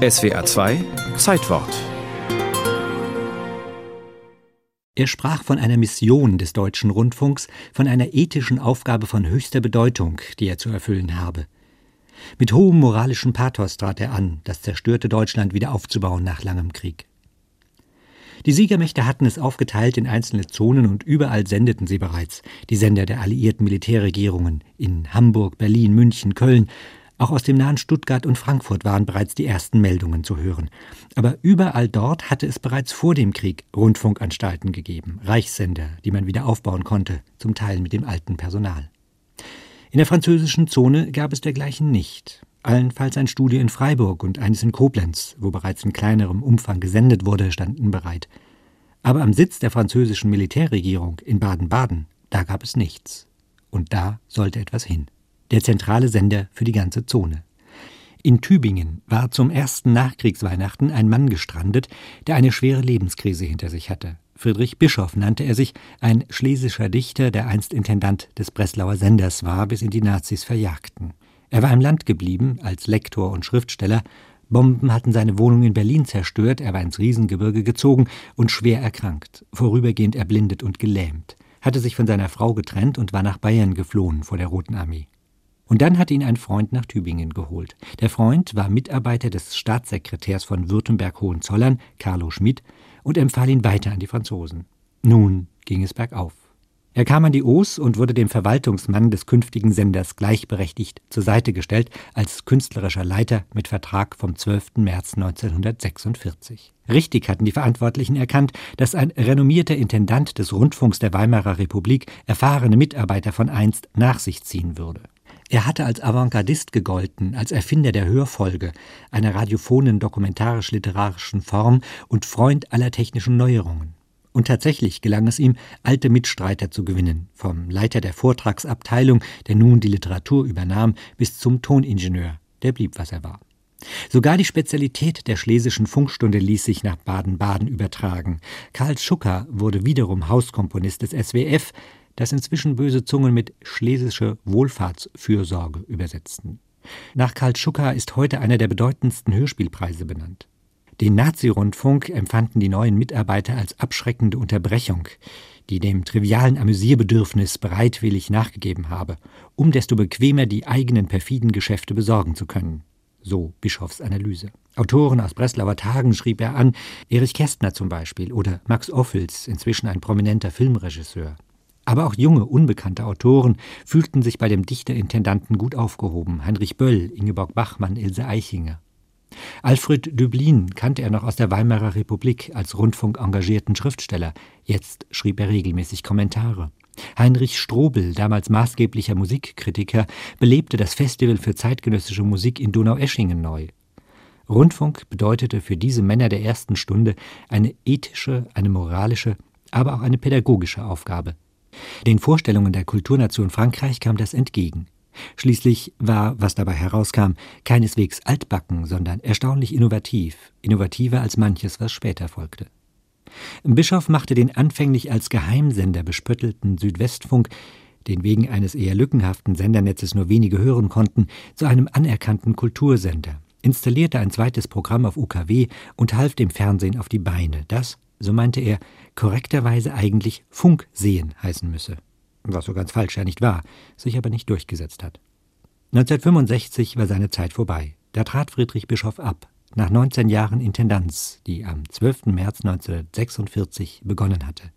SWA 2 Zeitwort Er sprach von einer Mission des deutschen Rundfunks, von einer ethischen Aufgabe von höchster Bedeutung, die er zu erfüllen habe. Mit hohem moralischen Pathos trat er an, das zerstörte Deutschland wieder aufzubauen nach langem Krieg. Die Siegermächte hatten es aufgeteilt in einzelne Zonen und überall sendeten sie bereits, die Sender der alliierten Militärregierungen in Hamburg, Berlin, München, Köln, auch aus dem nahen Stuttgart und Frankfurt waren bereits die ersten Meldungen zu hören. Aber überall dort hatte es bereits vor dem Krieg Rundfunkanstalten gegeben, Reichssender, die man wieder aufbauen konnte, zum Teil mit dem alten Personal. In der französischen Zone gab es dergleichen nicht. Allenfalls ein Studio in Freiburg und eines in Koblenz, wo bereits in kleinerem Umfang gesendet wurde, standen bereit. Aber am Sitz der französischen Militärregierung in Baden-Baden, da gab es nichts. Und da sollte etwas hin der zentrale Sender für die ganze Zone. In Tübingen war zum ersten Nachkriegsweihnachten ein Mann gestrandet, der eine schwere Lebenskrise hinter sich hatte. Friedrich Bischof nannte er sich, ein schlesischer Dichter, der einst Intendant des Breslauer Senders war, bis ihn die Nazis verjagten. Er war im Land geblieben, als Lektor und Schriftsteller. Bomben hatten seine Wohnung in Berlin zerstört, er war ins Riesengebirge gezogen und schwer erkrankt, vorübergehend erblindet und gelähmt, hatte sich von seiner Frau getrennt und war nach Bayern geflohen vor der Roten Armee. Und dann hat ihn ein Freund nach Tübingen geholt. Der Freund war Mitarbeiter des Staatssekretärs von Württemberg-Hohenzollern, Carlo Schmidt, und empfahl ihn weiter an die Franzosen. Nun ging es bergauf. Er kam an die Oos und wurde dem Verwaltungsmann des künftigen Senders gleichberechtigt zur Seite gestellt als künstlerischer Leiter mit Vertrag vom 12. März 1946. Richtig hatten die Verantwortlichen erkannt, dass ein renommierter Intendant des Rundfunks der Weimarer Republik erfahrene Mitarbeiter von einst nach sich ziehen würde. Er hatte als Avantgardist gegolten, als Erfinder der Hörfolge, einer radiophonen dokumentarisch-literarischen Form und Freund aller technischen Neuerungen. Und tatsächlich gelang es ihm, alte Mitstreiter zu gewinnen, vom Leiter der Vortragsabteilung, der nun die Literatur übernahm, bis zum Toningenieur, der blieb, was er war. Sogar die Spezialität der schlesischen Funkstunde ließ sich nach Baden-Baden übertragen. Karl Schucker wurde wiederum Hauskomponist des SWF, das inzwischen böse Zungen mit schlesische Wohlfahrtsfürsorge übersetzten. Nach Karl Schucker ist heute einer der bedeutendsten Hörspielpreise benannt. Den Nazi-Rundfunk empfanden die neuen Mitarbeiter als abschreckende Unterbrechung, die dem trivialen Amüsierbedürfnis bereitwillig nachgegeben habe, um desto bequemer die eigenen perfiden Geschäfte besorgen zu können. So Bischofs Analyse. Autoren aus Breslauer Tagen schrieb er an, Erich Kästner zum Beispiel oder Max Ophüls, inzwischen ein prominenter Filmregisseur. Aber auch junge, unbekannte Autoren fühlten sich bei dem Dichterintendanten gut aufgehoben. Heinrich Böll, Ingeborg Bachmann, Ilse Eichinger. Alfred Döblin kannte er noch aus der Weimarer Republik als Rundfunk engagierten Schriftsteller. Jetzt schrieb er regelmäßig Kommentare. Heinrich Strobel, damals maßgeblicher Musikkritiker, belebte das Festival für zeitgenössische Musik in Donaueschingen neu. Rundfunk bedeutete für diese Männer der ersten Stunde eine ethische, eine moralische, aber auch eine pädagogische Aufgabe. Den Vorstellungen der Kulturnation Frankreich kam das entgegen. Schließlich war, was dabei herauskam, keineswegs altbacken, sondern erstaunlich innovativ, innovativer als manches, was später folgte. Bischof machte den anfänglich als Geheimsender bespöttelten Südwestfunk, den wegen eines eher lückenhaften Sendernetzes nur wenige hören konnten, zu einem anerkannten Kultursender, installierte ein zweites Programm auf UKW und half dem Fernsehen auf die Beine, das, so meinte er, korrekterweise eigentlich Funksehen heißen müsse. Was so ganz falsch ja nicht war, sich aber nicht durchgesetzt hat. 1965 war seine Zeit vorbei. Da trat Friedrich Bischof ab, nach 19 Jahren Intendanz, die am 12. März 1946 begonnen hatte.